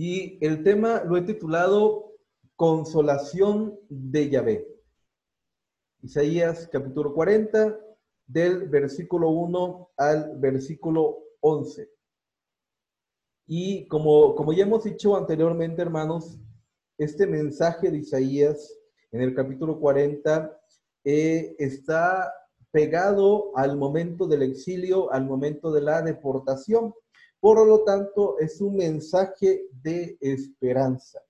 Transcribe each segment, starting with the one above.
Y el tema lo he titulado Consolación de Yahvé. Isaías capítulo 40, del versículo 1 al versículo 11. Y como, como ya hemos dicho anteriormente, hermanos, este mensaje de Isaías en el capítulo 40 eh, está pegado al momento del exilio, al momento de la deportación. Por lo tanto, es un mensaje de esperanza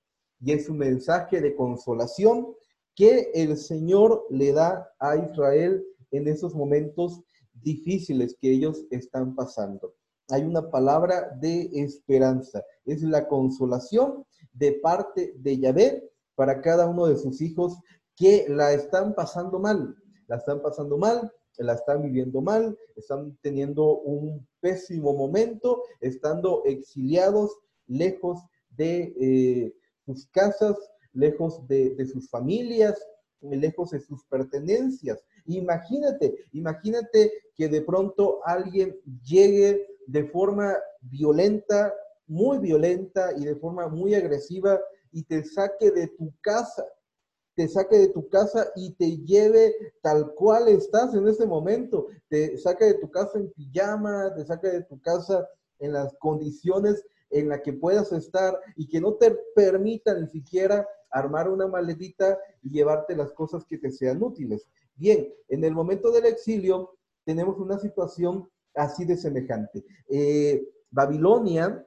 y es un mensaje de consolación que el Señor le da a Israel en esos momentos difíciles que ellos están pasando. Hay una palabra de esperanza, es la consolación de parte de Yahvé para cada uno de sus hijos que la están pasando mal, la están pasando mal, la están viviendo mal, están teniendo un pésimo momento, estando exiliados, lejos de eh, sus casas, lejos de, de sus familias, lejos de sus pertenencias. Imagínate, imagínate que de pronto alguien llegue de forma violenta, muy violenta y de forma muy agresiva y te saque de tu casa te saque de tu casa y te lleve tal cual estás en ese momento. Te saque de tu casa en pijama, te saque de tu casa en las condiciones en las que puedas estar y que no te permita ni siquiera armar una maletita y llevarte las cosas que te sean útiles. Bien, en el momento del exilio tenemos una situación así de semejante. Eh, Babilonia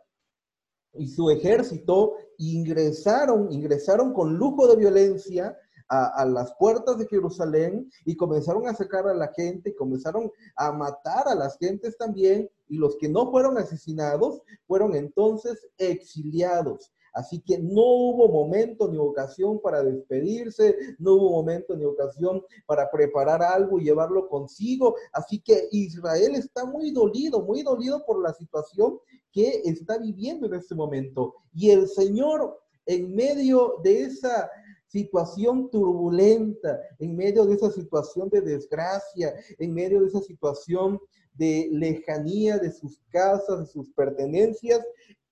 y su ejército ingresaron, ingresaron con lujo de violencia a, las puertas de Jerusalén y comenzaron a sacar a la gente, comenzaron a matar a las gentes también, y los que no fueron asesinados fueron entonces exiliados. Así que no hubo momento ni ocasión para despedirse, no hubo momento ni ocasión para preparar algo y llevarlo consigo. Así que Israel está muy dolido, muy dolido por la situación que está viviendo en este momento. Y el Señor, en medio de esa situación turbulenta, en medio de esa situación de desgracia, en medio de esa situación de lejanía de sus casas, de sus pertenencias,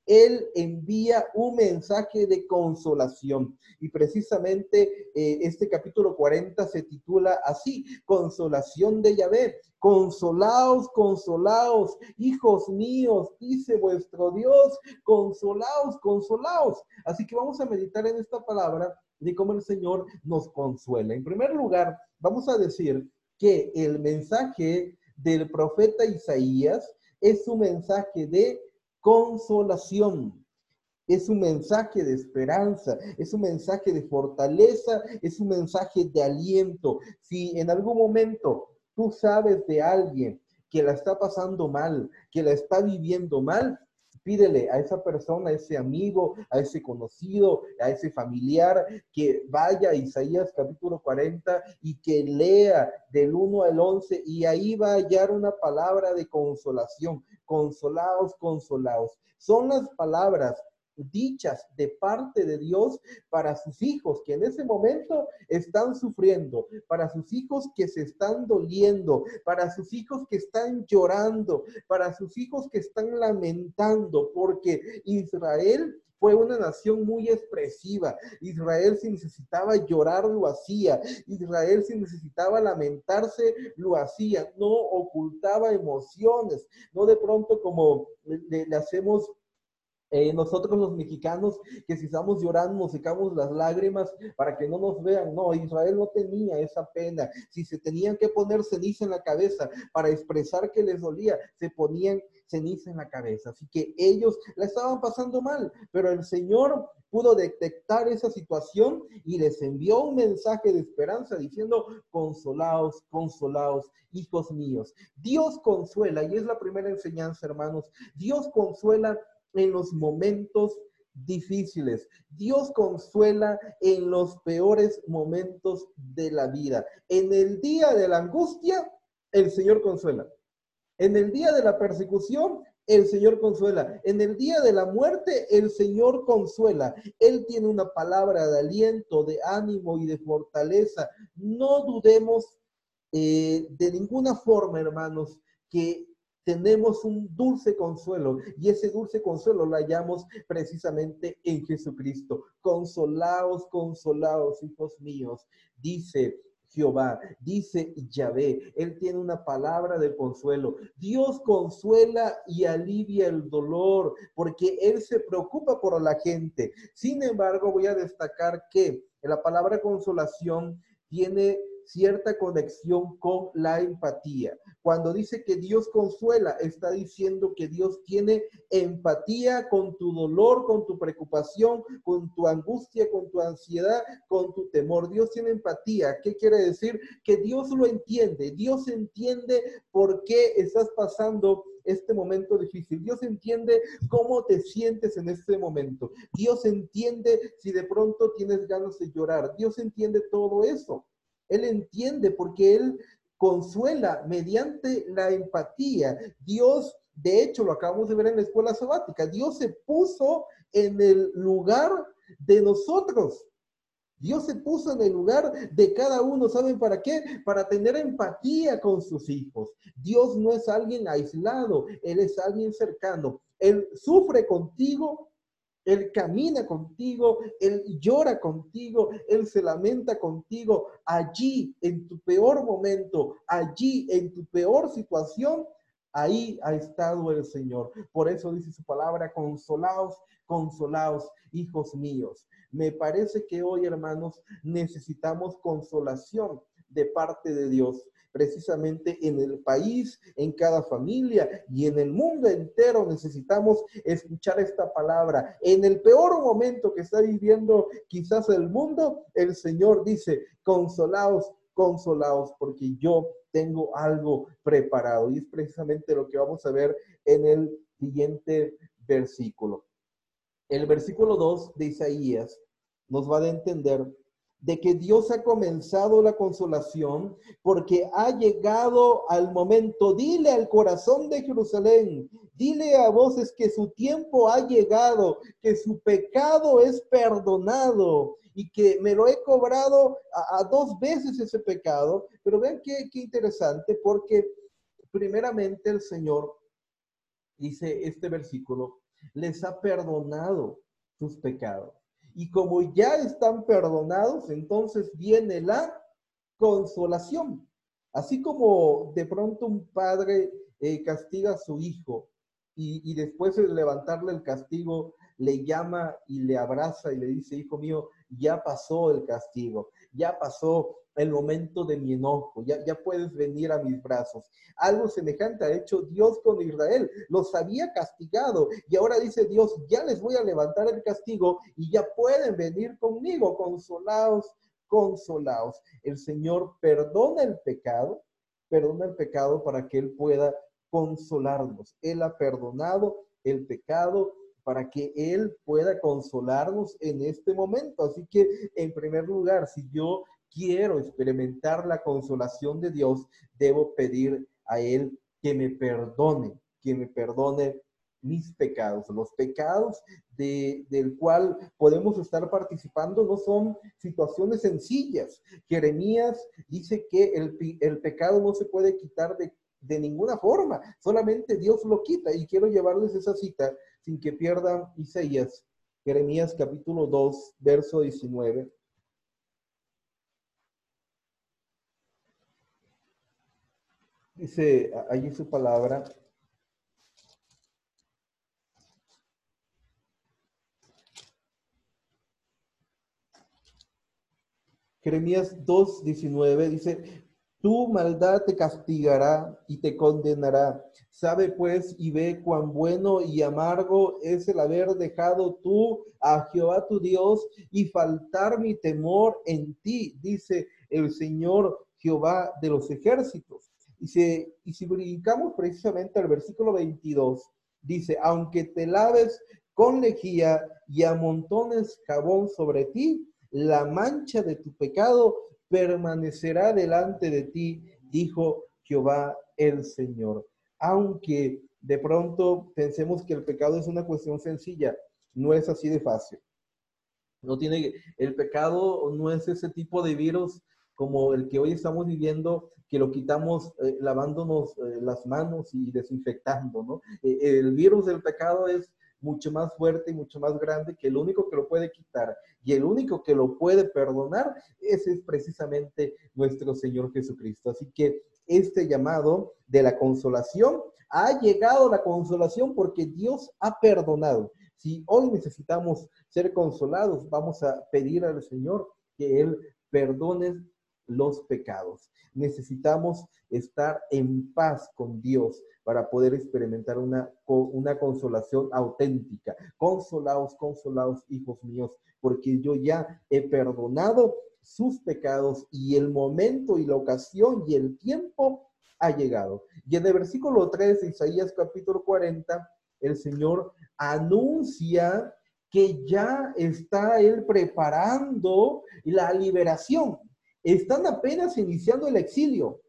él envía un mensaje de consolación. Y precisamente eh, este capítulo 40 se titula así, consolación de Yahvé. Consolaos, consolaos, hijos míos, dice vuestro Dios, consolaos, consolaos. Así que vamos a meditar en esta palabra de cómo el Señor nos consuela. En primer lugar, vamos a decir que el mensaje del profeta Isaías es un mensaje de consolación. Es un mensaje de esperanza, es un mensaje de fortaleza, es un mensaje de aliento. Si en algún momento tú sabes de alguien que la está pasando mal, que la está viviendo mal, pídele a esa persona, a ese amigo, a ese conocido, a ese familiar, que vaya a Isaías capítulo 40 y que lea del 1 al 11 y ahí va a hallar una palabra de consolación. Consolaos, consolaos. Son las palabras dichas de parte de Dios para sus hijos que en ese momento están sufriendo, para sus hijos que se están doliendo, para sus hijos que están llorando, para sus hijos que están lamentando, porque Israel fue una nación muy expresiva. Israel si necesitaba llorar lo hacía. Israel si necesitaba lamentarse lo hacía. No ocultaba emociones. No de pronto como le, le hacemos eh, nosotros los mexicanos, que si estamos llorando, secamos las lágrimas para que no nos vean. No, Israel no tenía esa pena. Si se tenían que poner ceniza en la cabeza para expresar que les dolía, se ponían ceniza en la cabeza. Así que ellos la estaban pasando mal, pero el Señor pudo detectar esa situación y les envió un mensaje de esperanza diciendo, consolaos, consolaos, hijos míos. Dios consuela, y es la primera enseñanza, hermanos, Dios consuela en los momentos difíciles. Dios consuela en los peores momentos de la vida. En el día de la angustia, el Señor consuela. En el día de la persecución, el Señor consuela. En el día de la muerte, el Señor consuela. Él tiene una palabra de aliento, de ánimo y de fortaleza. No dudemos eh, de ninguna forma, hermanos, que tenemos un dulce consuelo y ese dulce consuelo lo hallamos precisamente en Jesucristo. Consolaos, consolaos, hijos míos, dice Jehová, dice Yahvé. Él tiene una palabra de consuelo. Dios consuela y alivia el dolor porque Él se preocupa por la gente. Sin embargo, voy a destacar que la palabra consolación tiene cierta conexión con la empatía. Cuando dice que Dios consuela, está diciendo que Dios tiene empatía con tu dolor, con tu preocupación, con tu angustia, con tu ansiedad, con tu temor. Dios tiene empatía. ¿Qué quiere decir? Que Dios lo entiende. Dios entiende por qué estás pasando este momento difícil. Dios entiende cómo te sientes en este momento. Dios entiende si de pronto tienes ganas de llorar. Dios entiende todo eso. Él entiende porque Él consuela mediante la empatía. Dios, de hecho, lo acabamos de ver en la escuela sabática, Dios se puso en el lugar de nosotros. Dios se puso en el lugar de cada uno. ¿Saben para qué? Para tener empatía con sus hijos. Dios no es alguien aislado, Él es alguien cercano. Él sufre contigo él camina contigo, Él llora contigo, Él se lamenta contigo. Allí, en tu peor momento, allí, en tu peor situación, ahí ha estado el Señor. Por eso dice su palabra, consolaos, consolaos, hijos míos. Me parece que hoy, hermanos, necesitamos consolación de parte de Dios precisamente en el país, en cada familia y en el mundo entero necesitamos escuchar esta palabra. En el peor momento que está viviendo quizás el mundo, el Señor dice, consolaos, consolaos, porque yo tengo algo preparado. Y es precisamente lo que vamos a ver en el siguiente versículo. El versículo 2 de Isaías nos va a entender de que Dios ha comenzado la consolación porque ha llegado al momento. Dile al corazón de Jerusalén, dile a voces que su tiempo ha llegado, que su pecado es perdonado y que me lo he cobrado a, dos veces ese pecado. Pero vean qué, qué interesante porque primeramente el Señor, dice este versículo, les ha perdonado sus pecados. Y como ya están perdonados, entonces viene la consolación. Así como de pronto un padre eh, castiga a su hijo y, y después de levantarle el castigo le llama y le abraza y le dice, hijo mío, ya pasó el castigo, ya pasó el momento de mi enojo, ya, ya puedes venir a mis brazos. Algo semejante ha hecho Dios con Israel, los había castigado y ahora dice Dios, ya les voy a levantar el castigo y ya pueden venir conmigo, consolados, consolados. El Señor perdona el pecado, perdona el pecado para que Él pueda consolarnos. Él ha perdonado el pecado para que Él pueda consolarnos en este momento. Así que, en primer lugar, si yo quiero experimentar la consolación de Dios, debo pedir a Él que me perdone, que me perdone mis pecados. Los pecados de, del cual podemos estar participando no son situaciones sencillas. Jeremías dice que el, pecado no se puede quitar de, de, ninguna forma, solamente Dios lo quita. Y quiero llevarles esa cita sin que pierdan Isaías, Jeremías capítulo 2, verso 19. Dice allí su palabra. Jeremías 2.19 dice, tu maldad te castigará y te condenará. Sabe pues y ve cuán bueno y amargo es el haber dejado tú a Jehová tu Dios y faltar mi temor en ti, dice el Señor Jehová de los ejércitos. Y si, y si brincamos precisamente al versículo 22, dice, aunque te laves con lejía y amontones jabón sobre ti, la mancha de tu pecado permanecerá delante de ti, dijo Jehová el Señor. Aunque de pronto pensemos que el pecado es una cuestión sencilla, no es así de fácil. No tiene, el pecado no es ese tipo de virus como el que hoy estamos viviendo, que lo quitamos eh, lavándonos eh, las manos y desinfectando, ¿no? Eh, el virus del pecado es mucho más fuerte y mucho más grande que el único que lo puede quitar y el único que lo puede perdonar, ese es precisamente nuestro Señor Jesucristo. Así que este llamado de la consolación, ha llegado la consolación porque Dios ha perdonado. Si hoy necesitamos ser consolados, vamos a pedir al Señor que Él perdone los pecados. Necesitamos estar en paz con Dios para poder experimentar una, una consolación auténtica. Consolados, consolados, hijos míos, porque yo ya he perdonado sus pecados y el momento y la ocasión y el tiempo ha llegado. Y en el versículo 3 de Isaías capítulo 40, el Señor anuncia que ya está Él preparando la liberación. Están apenas iniciando el exilio.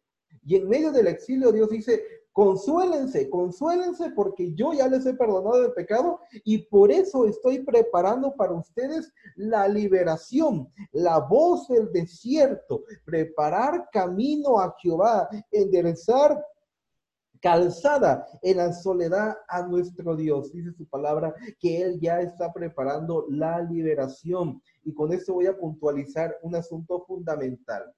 Y en medio del exilio Dios dice, Consuélense, consuélense porque yo ya les he perdonado el pecado y por eso estoy preparando para ustedes la liberación, la voz del desierto, preparar camino a Jehová, enderezar calzada en la soledad a nuestro Dios. Dice su palabra que Él ya está preparando la liberación. Y con esto voy a puntualizar un asunto fundamental.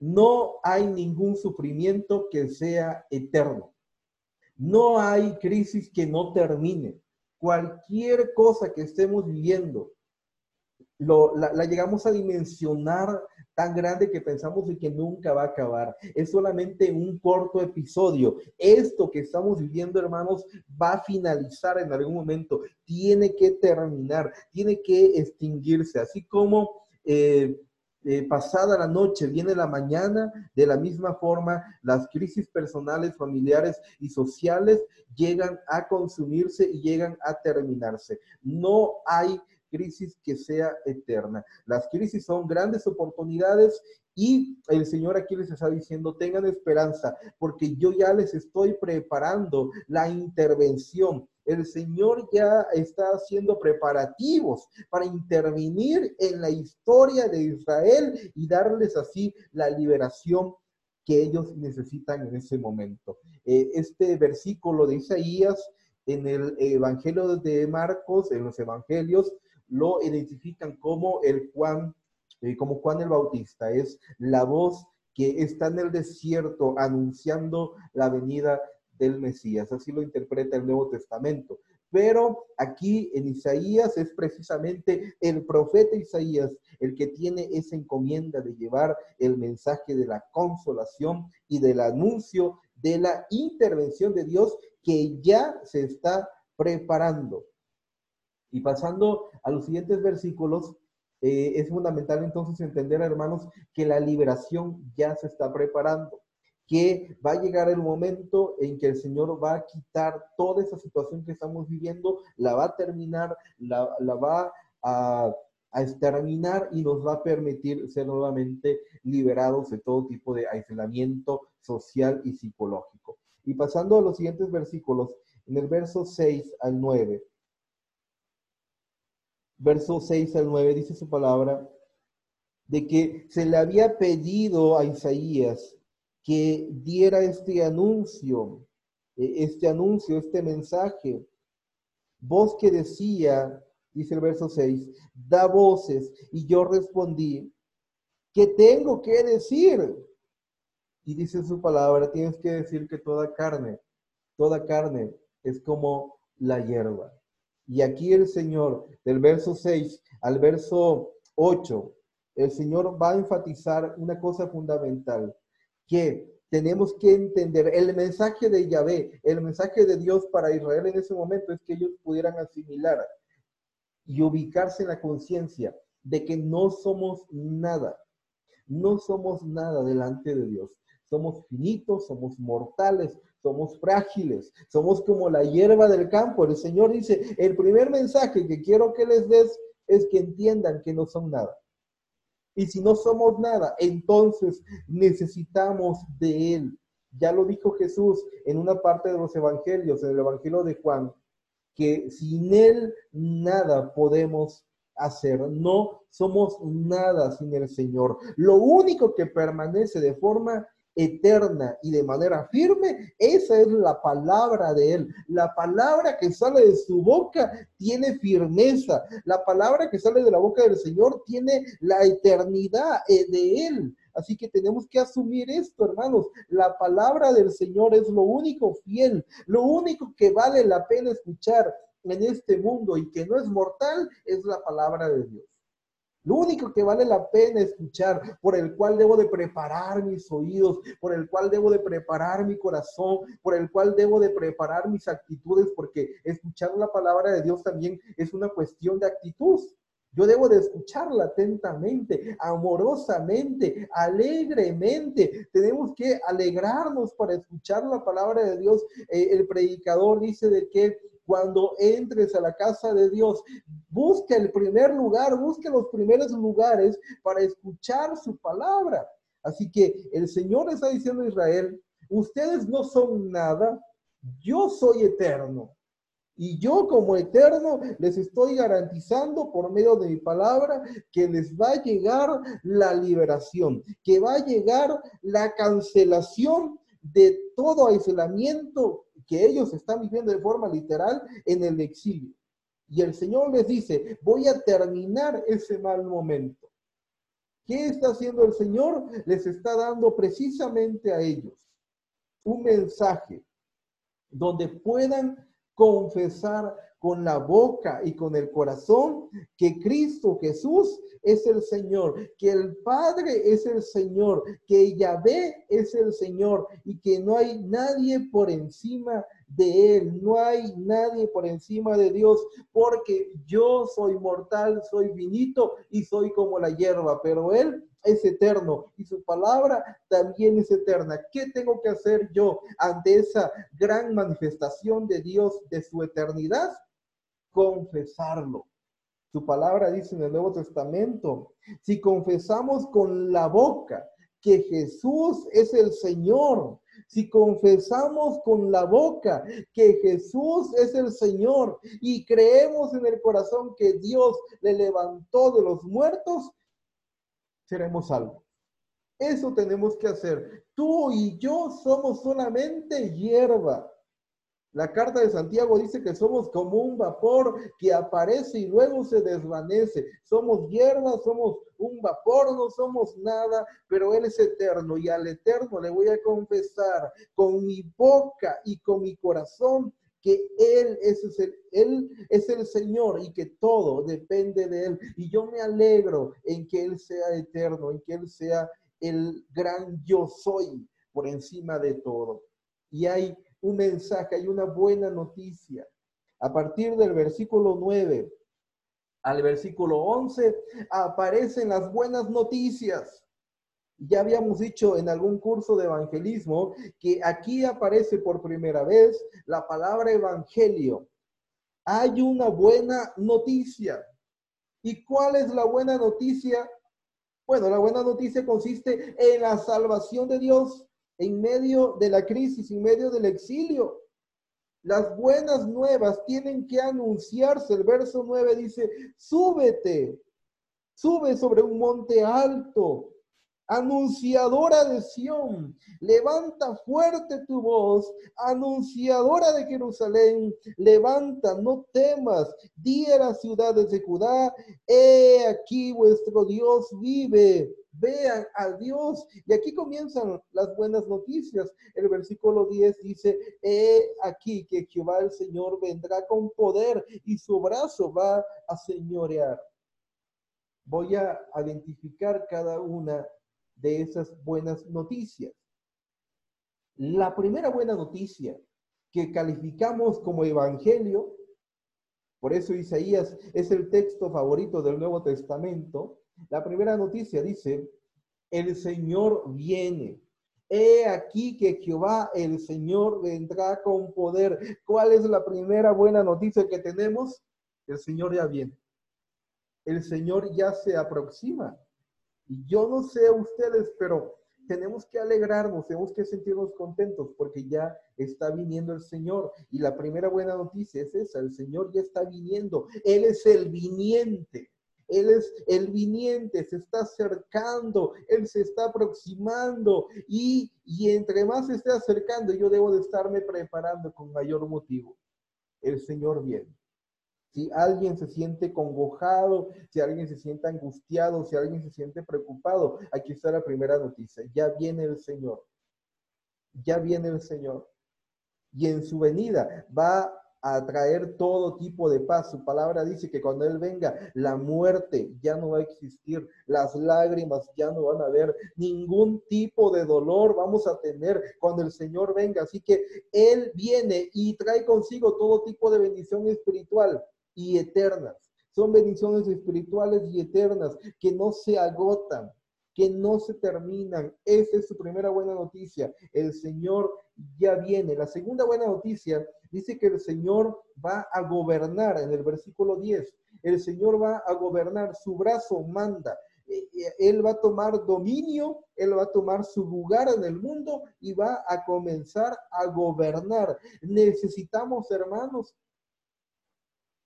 No hay ningún sufrimiento que sea eterno. No hay crisis que no termine. Cualquier cosa que estemos viviendo, la, llegamos a dimensionar tan grande que pensamos de que nunca va a acabar. Es solamente un corto episodio. Esto que estamos viviendo, hermanos, va a finalizar en algún momento. Tiene que terminar, tiene que extinguirse. Así como eh, eh, pasada la noche viene la mañana, de la misma forma las crisis personales, familiares y sociales llegan a consumirse y llegan a terminarse. No hay crisis que sea eterna. Las crisis son grandes oportunidades y el Señor aquí les está diciendo, tengan esperanza, porque yo ya les estoy preparando la intervención el Señor ya está haciendo preparativos para intervenir en la historia de Israel y darles así la liberación que ellos necesitan en ese momento. Eh, este versículo de Isaías en el Evangelio de Marcos, en los Evangelios, lo identifican como el Juan, eh, como Juan el Bautista. Es la voz que está en el desierto anunciando la venida del Mesías. Así lo interpreta el Nuevo Testamento. Pero aquí en Isaías es precisamente el profeta Isaías el que tiene esa encomienda de llevar el mensaje de la consolación y del anuncio de la intervención de Dios que ya se está preparando. Y pasando a los siguientes versículos, eh, es fundamental entonces entender, hermanos, que la liberación ya se está preparando que va a llegar el momento en que el Señor va a quitar toda esa situación que estamos viviendo, la va a terminar, la, va a, a, exterminar y nos va a permitir ser nuevamente liberados de todo tipo de aislamiento social y psicológico. Y pasando a los siguientes versículos, en el verso 6 al 9, verso 6 al 9 dice su palabra, de que se le había pedido a Isaías que diera este anuncio, e, este anuncio, este mensaje. Voz que decía, dice el verso 6, da voces. Y yo respondí, ¿qué tengo que decir? Y dice su palabra, tienes que decir que toda carne, toda carne es como la hierba. Y aquí el Señor, del verso 6 al verso 8, el Señor va a enfatizar una cosa fundamental que tenemos que entender el mensaje de Yahvé, el mensaje de Dios para Israel en ese momento es que ellos pudieran asimilar y ubicarse en la conciencia de que no somos nada, no somos nada delante de Dios. Somos finitos, somos mortales, somos frágiles, somos como la hierba del campo. El Señor dice, el primer mensaje que quiero que les des es que entiendan que no son nada. Y si no somos nada, entonces necesitamos de Él. Ya lo dijo Jesús en una parte de los evangelios, en el evangelio de Juan, que sin Él nada podemos hacer. No somos nada sin el Señor. Lo único que permanece de forma eterna y de manera firme, esa es la palabra de Él. La palabra que sale de su boca tiene firmeza. La palabra que sale de la boca del Señor tiene la eternidad eh, de Él. Así que tenemos que asumir esto, hermanos. La palabra del Señor es lo único fiel, lo único que vale la pena escuchar en este mundo y que no es mortal es la palabra de Dios. Lo único que vale la pena escuchar, por el cual debo de preparar mis oídos, por el cual debo de preparar mi corazón, por el cual debo de preparar mis actitudes, porque escuchar la palabra de Dios también es una cuestión de actitud. Yo debo de escucharla atentamente, amorosamente, alegremente. Tenemos que alegrarnos para escuchar la palabra de Dios. Eh, el predicador dice de que cuando entres a la casa de Dios, busca el primer lugar, busca los primeros lugares para escuchar su palabra. Así que el Señor está diciendo a Israel, ustedes no son nada, yo soy eterno. Y yo como eterno les estoy garantizando por medio de mi palabra que les va a llegar la liberación, que va a llegar la cancelación de todo aislamiento que ellos están viviendo de forma literal en el exilio. Y el Señor les dice, voy a terminar ese mal momento. ¿Qué está haciendo el Señor? Les está dando precisamente a ellos un mensaje donde puedan confesar con la boca y con el corazón que Cristo Jesús es el Señor, que el Padre es el Señor, que Yahvé es el Señor y que no hay nadie por encima de Él, no hay nadie por encima de Dios, porque yo soy mortal, soy finito y soy como la hierba, pero Él es eterno y su palabra también es eterna. ¿Qué tengo que hacer yo ante esa gran manifestación de Dios de su eternidad? Confesarlo. Su palabra dice en el Nuevo Testamento, si confesamos con la boca que Jesús es el Señor, si confesamos con la boca que Jesús es el Señor y creemos en el corazón que Dios le levantó de los muertos, seremos salvos. Eso tenemos que hacer. Tú y yo somos solamente hierba. La carta de Santiago dice que somos como un vapor que aparece y luego se desvanece. Somos hierbas, somos un vapor, no somos nada, pero Él es eterno y al eterno le voy a confesar con mi boca y con mi corazón que él es el Señor y que todo depende de Él. Y yo me alegro en que Él sea eterno, en que Él sea el gran yo soy por encima de todo. Y hay un mensaje, hay una buena noticia. A partir del versículo 9 al versículo 11 aparecen las buenas noticias. Ya habíamos dicho en algún curso de evangelismo que aquí aparece por primera vez la palabra evangelio. Hay una buena noticia. ¿Y cuál es la buena noticia? Bueno, la buena noticia consiste en la salvación de Dios en medio de la crisis, en medio del exilio. Las buenas nuevas tienen que anunciarse. El verso 9 dice, súbete, sube sobre un monte alto, anunciadora de Sión, levanta fuerte tu voz, anunciadora de Jerusalén, levanta, no temas, di a las ciudades de Judá, he aquí vuestro Dios vive, vean a Dios. Y aquí comienzan las buenas noticias. El versículo 10 dice, he aquí que Jehová el Señor vendrá con poder y su brazo va a señorear. Voy a identificar cada una de esas buenas noticias. La primera buena noticia que calificamos como evangelio, por eso Isaías es el texto favorito del Nuevo Testamento, la primera noticia dice, el Señor viene. He aquí que Jehová, el Señor, vendrá con poder. ¿Cuál es la primera buena noticia que tenemos? El Señor ya viene. El Señor ya se aproxima. Y yo no sé ustedes, pero tenemos que alegrarnos, tenemos que sentirnos contentos porque ya está viniendo el Señor. Y la primera buena noticia es esa, el Señor ya está viniendo. Él es el viniente. Él es el viniente, se está acercando, Él se está aproximando y, y entre más se esté acercando, yo debo de estarme preparando con mayor motivo. El Señor viene. Si alguien se siente congojado, si alguien se siente angustiado, si alguien se siente preocupado, aquí está la primera noticia. Ya viene el Señor. Ya viene el Señor. Y en su venida va a traer todo tipo de paz. Su palabra dice que cuando Él venga, la muerte ya no va a existir, las lágrimas ya no van a haber, ningún tipo de dolor vamos a tener cuando el Señor venga. Así que Él viene y trae consigo todo tipo de bendición espiritual y eternas. Son bendiciones espirituales y eternas que no se agotan, que no se terminan. Esa es su primera buena noticia. El Señor ya viene. La segunda buena noticia dice que el Señor va a gobernar en el versículo 10. El Señor va a gobernar, su brazo manda. E, e, él va a tomar dominio, Él va a tomar su lugar en el mundo y va a comenzar a gobernar. Necesitamos, hermanos,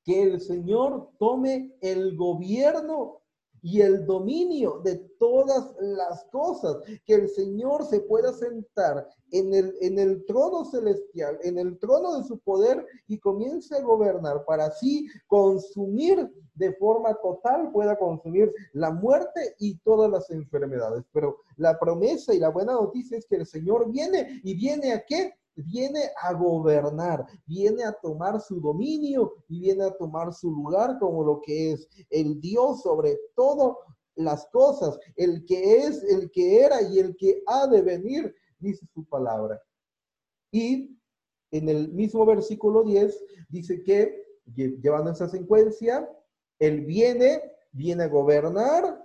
que el Señor tome el gobierno y el dominio de todas las cosas, que el Señor se pueda sentar en el, en el trono celestial, en el trono de su poder y comience a gobernar para así consumir de forma total, pueda consumir la muerte y todas las enfermedades. Pero la promesa y la buena noticia es que el Señor viene y viene a qué? Viene a gobernar, viene a tomar su dominio y viene a tomar su lugar como lo que es el Dios sobre todo las cosas, el que es, el que era y el que ha de venir, dice su palabra. Y en el mismo versículo 10 dice que, llevando esa secuencia, Él viene, viene a gobernar,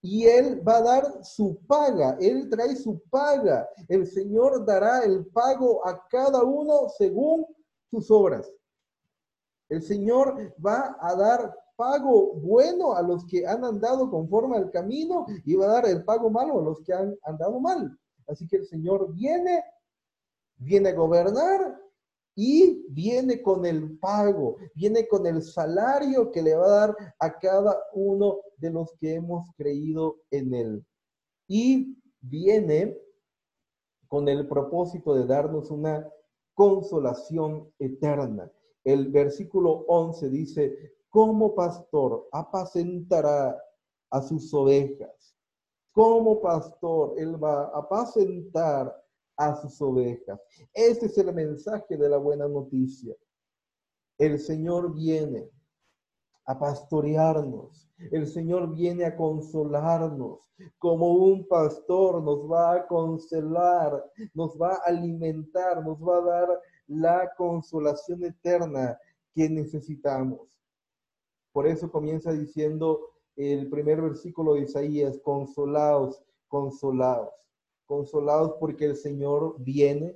y Él va a dar su paga, Él trae su paga. El Señor dará el pago a cada uno según sus obras. El Señor va a dar pago bueno a los que han andado conforme al camino y va a dar el pago malo a los que han andado mal. Así que el Señor viene, viene a gobernar y viene con el pago, viene con el salario que le va a dar a cada uno de los que hemos creído en él. Y viene con el propósito de darnos una consolación eterna. El versículo 11 dice, como pastor apacentará a sus ovejas. Como pastor, él va a apacentar a sus ovejas. Este es el mensaje de la buena noticia. El Señor viene a pastorearnos. El Señor viene a consolarnos. Como un pastor nos va a consolar, nos va a alimentar, nos va a dar la consolación eterna que necesitamos. Por eso comienza diciendo el primer versículo de Isaías, consolaos, consolaos consolados porque el Señor viene,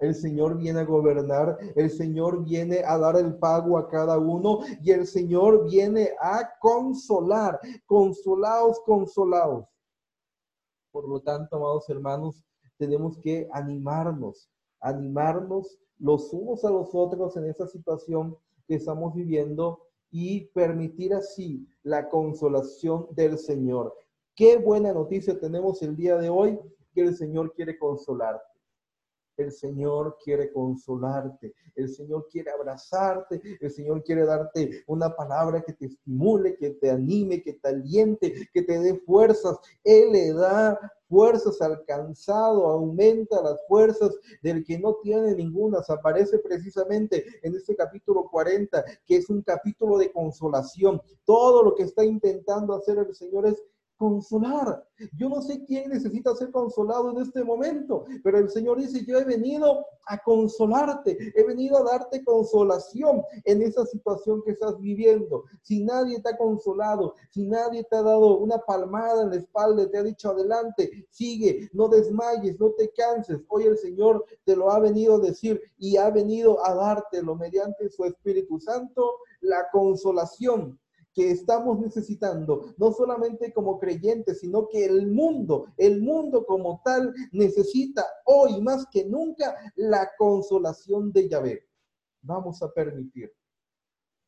el Señor viene a gobernar, el Señor viene a dar el pago a cada uno y el Señor viene a consolar, consolados, consolados. Por lo tanto, amados hermanos, tenemos que animarnos, animarnos los unos a los otros en esa situación que estamos viviendo y permitir así la consolación del Señor. Qué buena noticia tenemos el día de hoy que el Señor quiere consolarte. El Señor quiere consolarte, el Señor quiere abrazarte, el Señor quiere darte una palabra que te estimule, que te anime, que te aliente, que te dé fuerzas. Él le da fuerzas al cansado, aumenta las fuerzas del que no tiene ninguna. Aparece precisamente en este capítulo 40, que es un capítulo de consolación. Todo lo que está intentando hacer el Señor es consolar. Yo no sé quién necesita ser consolado en este momento, pero el Señor dice, yo he venido a consolarte, he venido a darte consolación en esa situación que estás viviendo. Si nadie te ha consolado, si nadie te ha dado una palmada en la espalda, te ha dicho adelante, sigue, no desmayes, no te canses. Hoy el Señor te lo ha venido a decir y ha venido a dártelo mediante su Espíritu Santo, la consolación estamos necesitando, no solamente como creyentes, sino que el mundo, el mundo como tal, necesita hoy más que nunca la consolación de Yahvé. Vamos a permitir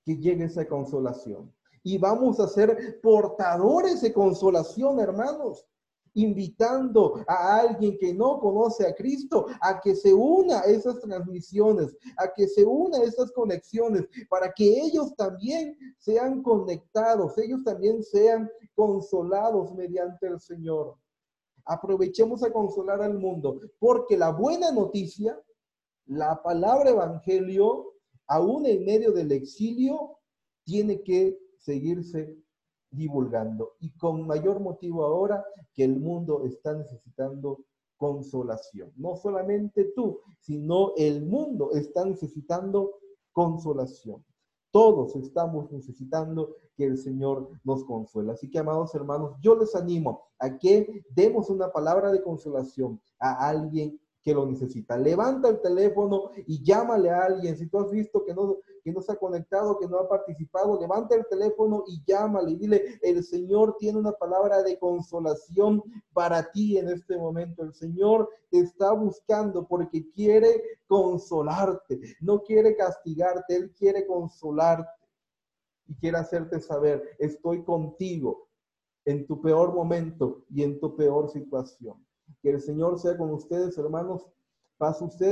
que llegue esa consolación. Y vamos a ser portadores de consolación, hermanos invitando a alguien que no conoce a Cristo a que se una a esas transmisiones, a que se una a esas conexiones, para que ellos también sean conectados, ellos también sean consolados mediante el Señor. Aprovechemos a consolar al mundo, porque la buena noticia, la palabra evangelio, aún en medio del exilio, tiene que seguirse divulgando. Y con mayor motivo ahora que el mundo está necesitando consolación. No solamente tú, sino el mundo está necesitando consolación. Todos estamos necesitando que el Señor nos consuela. Así que, amados hermanos, yo les animo a que demos una palabra de consolación a alguien que lo necesita. Levanta el teléfono y llámale a alguien. Si tú has visto que no, que no se ha conectado, que no ha participado, levanta el teléfono y llámale y dile, el Señor tiene una palabra de consolación para ti en este momento. El Señor te está buscando porque quiere consolarte, no quiere castigarte, Él quiere consolarte y quiere hacerte saber, estoy contigo en tu peor momento y en tu peor situación. Que el Señor sea con ustedes, hermanos. Pase usted